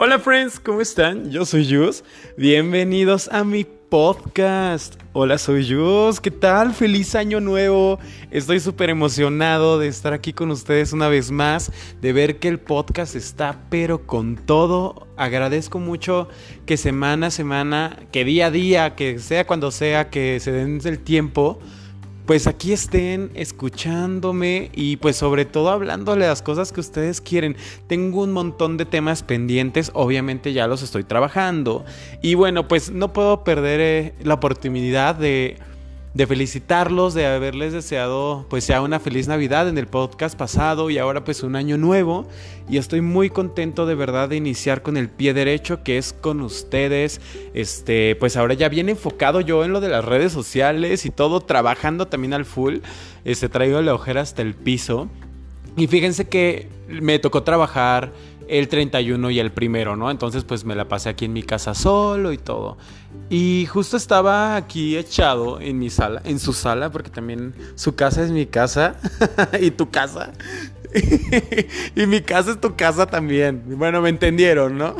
Hola friends, ¿cómo están? Yo soy Jus. Bienvenidos a mi podcast. Hola, soy Jus. ¿Qué tal? Feliz año nuevo. Estoy súper emocionado de estar aquí con ustedes una vez más, de ver que el podcast está pero con todo. Agradezco mucho que semana a semana, que día a día, que sea cuando sea, que se den el tiempo pues aquí estén escuchándome y pues sobre todo hablándole las cosas que ustedes quieren. Tengo un montón de temas pendientes, obviamente ya los estoy trabajando. Y bueno, pues no puedo perder eh, la oportunidad de de felicitarlos, de haberles deseado pues ya una feliz Navidad en el podcast pasado y ahora pues un año nuevo. Y estoy muy contento de verdad de iniciar con el pie derecho que es con ustedes. Este, pues ahora ya bien enfocado yo en lo de las redes sociales y todo, trabajando también al full. Este, traigo la ojera hasta el piso. Y fíjense que me tocó trabajar el 31 y el primero, ¿no? Entonces pues me la pasé aquí en mi casa solo y todo. Y justo estaba aquí echado en mi sala, en su sala, porque también su casa es mi casa y tu casa. y mi casa es tu casa también. Bueno, me entendieron, ¿no?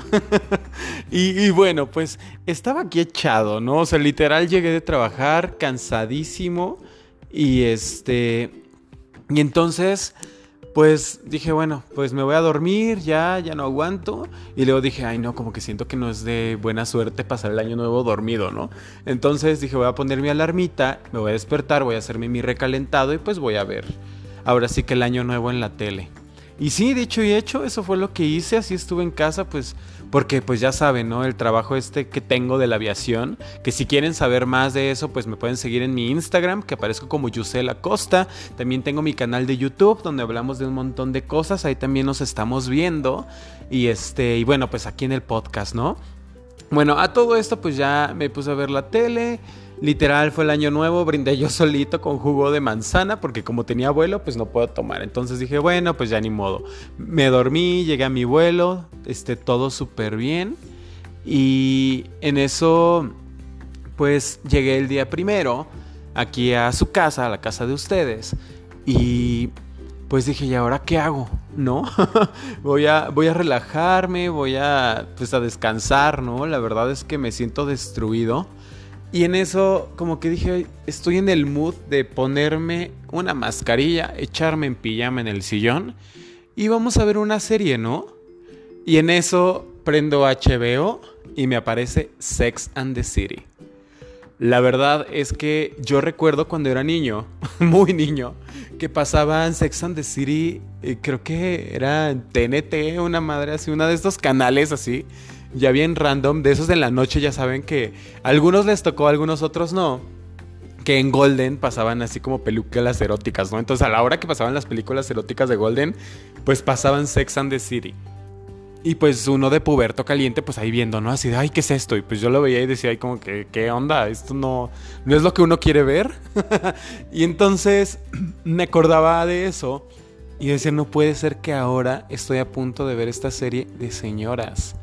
y, y, bueno, pues estaba aquí echado, ¿no? O sea, literal llegué de trabajar cansadísimo y este... Y entonces pues dije, bueno, pues me voy a dormir, ya, ya no aguanto. Y luego dije, ay no, como que siento que no es de buena suerte pasar el año nuevo dormido, ¿no? Entonces dije, voy a poner mi alarmita, me voy a despertar, voy a hacerme mi recalentado y pues voy a ver. Ahora sí que el año nuevo en la tele. Y sí, dicho y hecho, eso fue lo que hice, así estuve en casa, pues porque pues ya saben, ¿no? El trabajo este que tengo de la aviación, que si quieren saber más de eso, pues me pueden seguir en mi Instagram, que aparezco como Yusel Acosta, también tengo mi canal de YouTube, donde hablamos de un montón de cosas, ahí también nos estamos viendo, y este, y bueno, pues aquí en el podcast, ¿no? Bueno, a todo esto pues ya me puse a ver la tele, Literal fue el año nuevo, brindé yo solito con jugo de manzana porque como tenía vuelo pues no puedo tomar. Entonces dije, bueno, pues ya ni modo. Me dormí, llegué a mi vuelo, este, todo súper bien. Y en eso pues llegué el día primero aquí a su casa, a la casa de ustedes. Y pues dije, ¿y ahora qué hago? ¿No? voy, a, voy a relajarme, voy a, pues a descansar, ¿no? La verdad es que me siento destruido. Y en eso como que dije, estoy en el mood de ponerme una mascarilla, echarme en pijama en el sillón y vamos a ver una serie, ¿no? Y en eso prendo HBO y me aparece Sex and the City. La verdad es que yo recuerdo cuando era niño, muy niño, que pasaban Sex and the City, eh, creo que era TNT, una madre así, una de estos canales así ya bien random, de esos de la noche ya saben que a algunos les tocó, a algunos otros no. Que en Golden pasaban así como películas eróticas, ¿no? Entonces a la hora que pasaban las películas eróticas de Golden, pues pasaban Sex and the City. Y pues uno de puberto caliente, pues ahí viendo, ¿no? Así de, ay, ¿qué es esto? Y pues yo lo veía y decía, ay, como que, ¿qué onda? Esto no, no es lo que uno quiere ver. y entonces me acordaba de eso y decía, no puede ser que ahora estoy a punto de ver esta serie de señoras.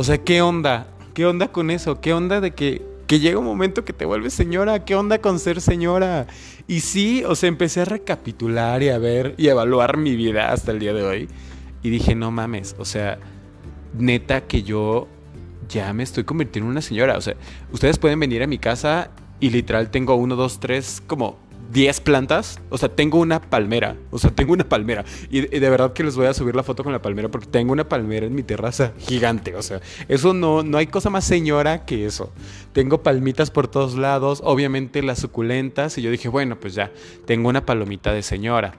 O sea, ¿qué onda? ¿Qué onda con eso? ¿Qué onda de que, que llega un momento que te vuelves señora? ¿Qué onda con ser señora? Y sí, o sea, empecé a recapitular y a ver y a evaluar mi vida hasta el día de hoy. Y dije, no mames, o sea, neta que yo ya me estoy convirtiendo en una señora. O sea, ustedes pueden venir a mi casa y literal tengo uno, dos, tres, como 10 plantas. O sea, tengo una palmera. O sea, tengo una palmera. Y, de verdad que les voy a subir la foto con la palmera porque tengo una palmera en mi terraza gigante. O sea, eso no, no hay cosa más señora que eso. Tengo palmitas por todos lados. Obviamente las suculentas. Y yo dije, bueno, pues ya, tengo una palomita de señora.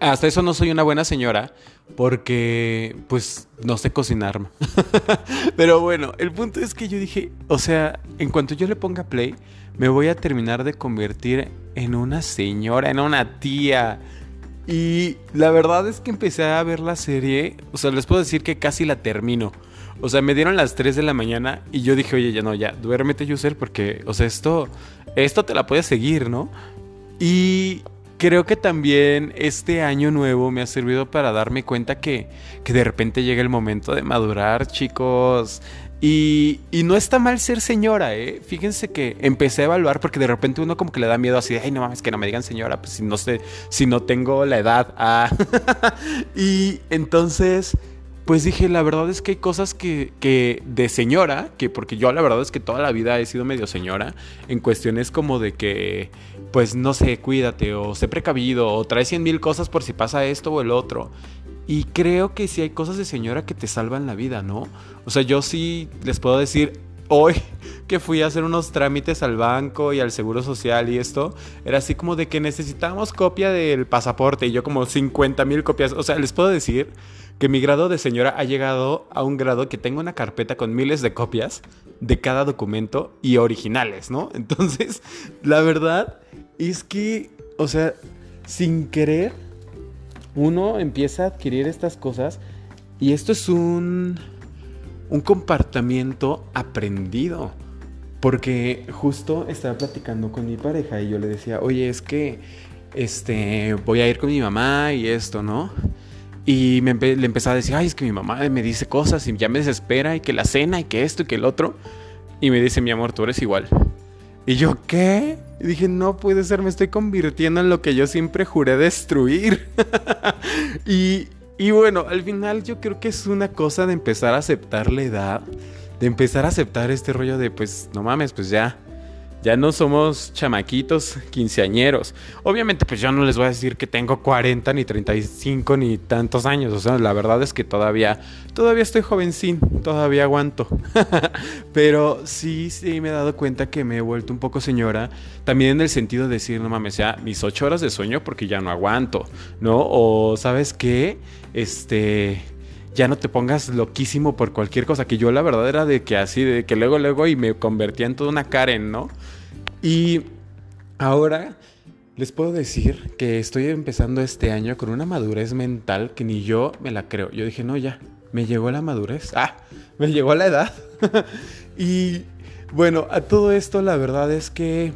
Hasta eso no soy una buena señora porque pues no sé cocinar. Pero bueno, el punto es que yo dije, o sea, en cuanto yo le ponga play, me voy a terminar de convertir en una señora, en una tía. Y la verdad es que empecé a ver la serie, o sea, les puedo decir que casi la termino. O sea, me dieron las 3 de la mañana y yo dije, oye, ya no, ya, duérmete, Yusel, porque, o sea, esto, esto te la puedes seguir, ¿no? Y creo que también este año nuevo me ha servido para darme cuenta que, que de repente llega el momento de madurar, chicos. Y, no está mal ser señora, ¿eh? Fíjense que empecé a evaluar porque de repente uno como que le da miedo así, ay, no mames, que no me digan señora, pues si no sé, si no tengo la edad. Ah. y entonces pues dije, la verdad es que hay cosas que, que de señora, que porque yo la verdad es que toda la vida he sido medio señora, en cuestiones como de que, pues no sé, cuídate o sé precavido o trae cien mil cosas por si pasa esto o el otro. Y creo que sí hay cosas de señora que te salvan la vida, ¿no? O sea, yo sí les puedo decir, hoy que fui a hacer unos trámites al banco y al seguro social y esto, era así como de que necesitábamos copia del pasaporte y yo como 50 mil copias. O sea, les puedo decir que mi grado de señora ha llegado a un grado que tengo una carpeta con miles de copias de cada documento y originales, ¿no? Entonces, la verdad es que, o sea, sin querer uno empieza a adquirir estas cosas y esto es un, un comportamiento aprendido. Porque justo estaba platicando con mi pareja y yo le decía, oye, es que este, voy a ir con mi mamá y esto, ¿no? Y me le empezaba a decir, ay, es que mi mamá me dice cosas y ya me desespera y que la cena y que esto y que el otro. Y me dice, mi amor, tú eres igual. Y yo, ¿qué? Dije, no puede ser, me estoy convirtiendo en lo que yo siempre juré destruir. y, y bueno, al final yo creo que es una cosa de empezar a aceptar la edad, de empezar a aceptar este rollo de, pues, no mames, pues ya, ya no somos chamaquitos quinceañeros. Obviamente, pues yo no les voy a decir que tengo 40 ni 35 ni tantos años. O sea, la verdad es que todavía, todavía estoy jovencín, todavía aguanto. Pero sí, sí me he dado cuenta que me he vuelto un poco señora. También en el sentido de decir, no mames, ya mis ocho horas de sueño porque ya no aguanto, ¿no? O, ¿sabes qué? Este ya no te pongas loquísimo por cualquier cosa. Que yo la verdad era de que así, de que luego, luego y me convertía en toda una Karen, ¿no? Y ahora les puedo decir que estoy empezando este año con una madurez mental que ni yo me la creo. Yo dije, no, ya, me llegó la madurez. Ah, me llegó la edad. y bueno, a todo esto la verdad es que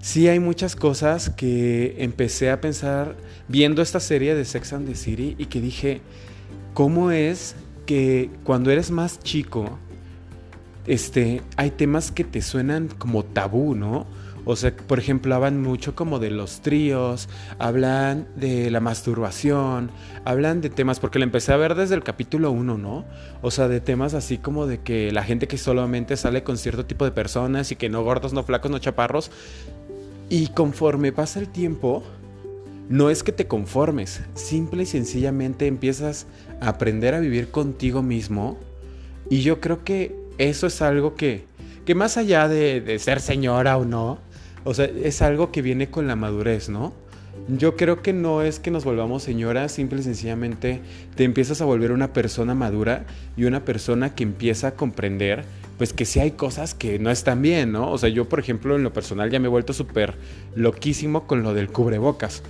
sí hay muchas cosas que empecé a pensar viendo esta serie de Sex and the City y que dije, cómo es que cuando eres más chico, este, hay temas que te suenan como tabú, ¿no? O sea, por ejemplo, hablan mucho como de los tríos, hablan de la masturbación, hablan de temas, porque lo empecé a ver desde el capítulo 1, ¿no? O sea, de temas así como de que la gente que solamente sale con cierto tipo de personas y que no gordos, no flacos, no chaparros. Y conforme pasa el tiempo, no es que te conformes, simple y sencillamente empiezas a aprender a vivir contigo mismo. Y yo creo que eso es algo que, que más allá de, ser señora o no, o sea, es algo que viene con la madurez, ¿no? Yo creo que no es que nos volvamos señoras, simple y sencillamente te empiezas a volver una persona madura y una persona que empieza a comprender pues que sí hay cosas que no están bien, ¿no? O sea, yo por ejemplo en lo personal ya me he vuelto súper loquísimo con lo del cubrebocas.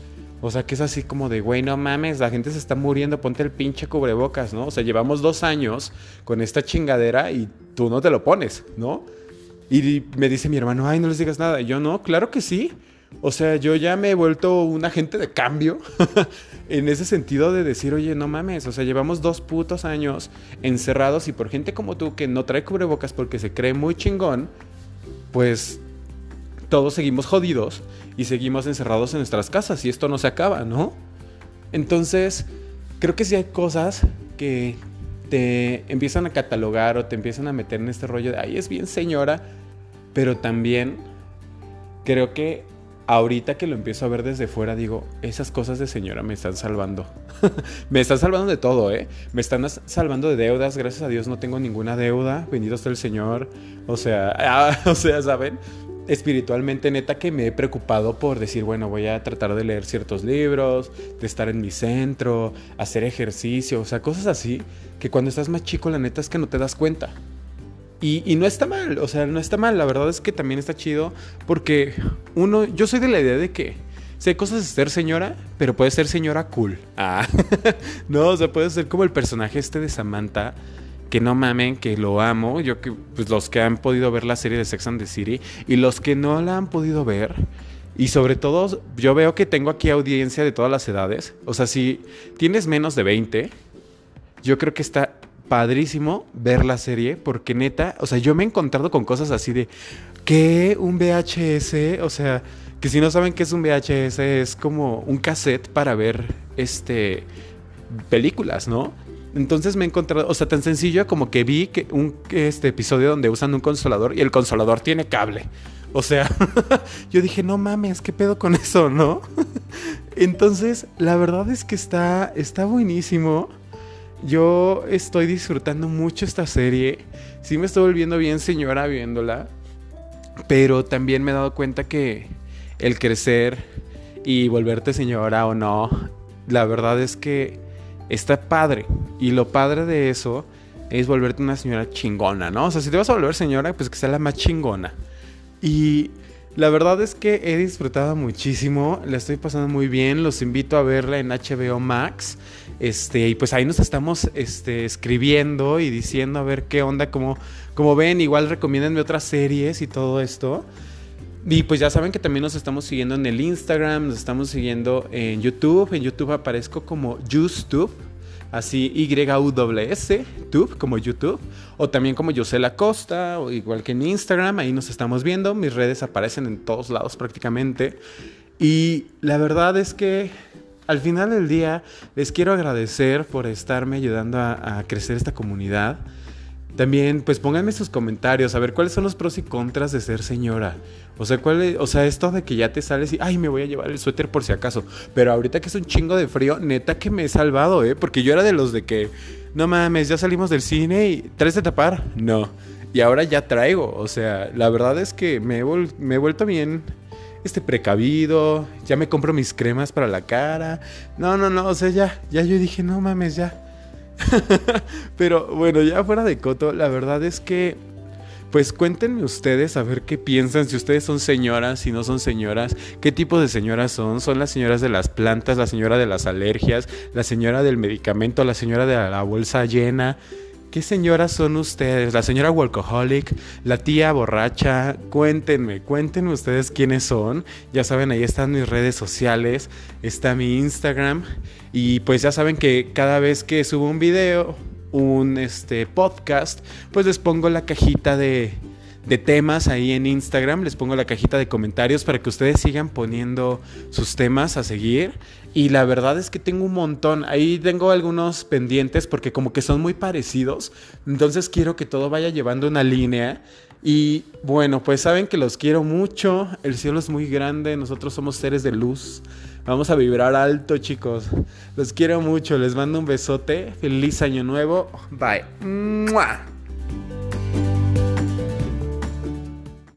O sea, que es así como de, güey, no mames, la gente se está muriendo, ponte el pinche cubrebocas, ¿no? O sea, llevamos dos años con esta chingadera y tú no te lo pones, ¿no? Y me dice mi hermano, ay, no les digas nada. Y yo, no, claro que sí. O sea, yo ya me he vuelto un agente de cambio en ese sentido de decir, oye, no mames, o sea, llevamos dos putos años encerrados y por gente como tú que no trae cubrebocas porque se cree muy chingón, pues todos seguimos jodidos y seguimos encerrados en nuestras casas y esto no se acaba, ¿no? Entonces, creo que sí hay cosas que te empiezan a catalogar o te empiezan a meter en este rollo de, ay, es bien señora, pero también creo que ahorita que lo empiezo a ver desde fuera, digo, esas cosas de señora me están salvando. me están salvando de todo, ¿eh? Me están salvando de deudas, gracias a Dios no tengo ninguna deuda, bendito sea el Señor. O sea, o sea, ¿saben? Espiritualmente neta que me he preocupado por decir, bueno, voy a tratar de leer ciertos libros, de estar en mi centro, hacer ejercicio, o sea, cosas así, que cuando estás más chico la neta es que no te das cuenta. Y, no está mal, o sea, no está mal, la verdad es que también está chido porque uno, yo soy de la idea de que sé cosas de ser señora, pero puede ser señora cool. Ah, no, o sea, puede ser como el personaje este de Samantha que no mamen, que lo amo. Yo que, pues los que han podido ver la serie de Sex and the City y los que no la han podido ver. Y sobre todo, yo veo que tengo aquí audiencia de todas las edades. O sea, si tienes menos de 20, yo creo que está padrísimo ver la serie porque neta, o sea, yo me he encontrado con cosas así de que un VHS, o sea, que si no saben qué es un VHS es como un cassette para ver este películas, ¿no? Entonces me he encontrado, o sea, tan sencillo como que vi que un este episodio donde usan un consolador y el consolador tiene cable. O sea, yo dije, no mames, ¿qué pedo con eso, no? Entonces, la verdad es que está, está buenísimo. Yo estoy disfrutando mucho esta serie. Sí me estoy volviendo bien señora viéndola. Pero también me he dado cuenta que el crecer y volverte señora o no, la verdad es que está padre. Y lo padre de eso es volverte una señora chingona, ¿no? O sea, si te vas a volver señora, pues que sea la más chingona. Y la verdad es que he disfrutado muchísimo, la estoy pasando muy bien, los invito a verla en HBO Max. Este, y pues ahí nos estamos este, escribiendo y diciendo a ver qué onda, como, como ven, igual recomiéndenme otras series y todo esto. Y pues ya saben que también nos estamos siguiendo en el Instagram, nos estamos siguiendo en YouTube. En YouTube aparezco como YouTube así Y-U-S, Tube, como YouTube, o también como Yosela Costa, o igual que en Instagram, ahí nos estamos viendo, mis redes aparecen en todos lados prácticamente. Y la verdad es que al final del día les quiero agradecer por estarme ayudando a crecer esta comunidad. También, pues pónganme sus comentarios, a ver cuáles son los pros y contras de ser señora. O sea, ¿cuál o sea, esto de que ya te sales y, ay, me voy a llevar el suéter por si acaso. Pero ahorita que es un chingo de frío, neta que me he salvado, ¿eh? Porque yo era de los de que, no mames, ya salimos del cine y ¿traes de tapar? No. Y ahora ya traigo. O sea, la verdad es que me he, me he vuelto bien este precavido, ya me compro mis cremas para la cara. No, no, no, o sea, ya, ya yo dije, no mames, ya Pero bueno, ya fuera de coto, la verdad es que pues cuéntenme ustedes a ver qué piensan, si ustedes son señoras, si no son señoras, qué tipo de señoras son. ¿Son las señoras de las plantas, la señora de las alergias, la señora del medicamento, la señora de la bolsa llena? ¿Qué señoras son ustedes? ¿La señora workaholic? ¿La tía borracha? Cuéntenme, cuéntenme ustedes quiénes son. Ya saben, ahí están mis redes sociales, está mi Instagram. Y pues ya saben que cada vez que subo un video, un este, podcast, pues les pongo la cajita de, de temas ahí en Instagram. Les pongo la cajita de comentarios para que ustedes sigan poniendo sus temas a seguir. Y la verdad es que tengo un montón. Ahí tengo algunos pendientes porque como que son muy parecidos. Entonces quiero que todo vaya llevando una línea. Y bueno, pues saben que los quiero mucho. El cielo es muy grande. Nosotros somos seres de luz. Vamos a vibrar alto, chicos. Los quiero mucho. Les mando un besote. Feliz año nuevo. Bye.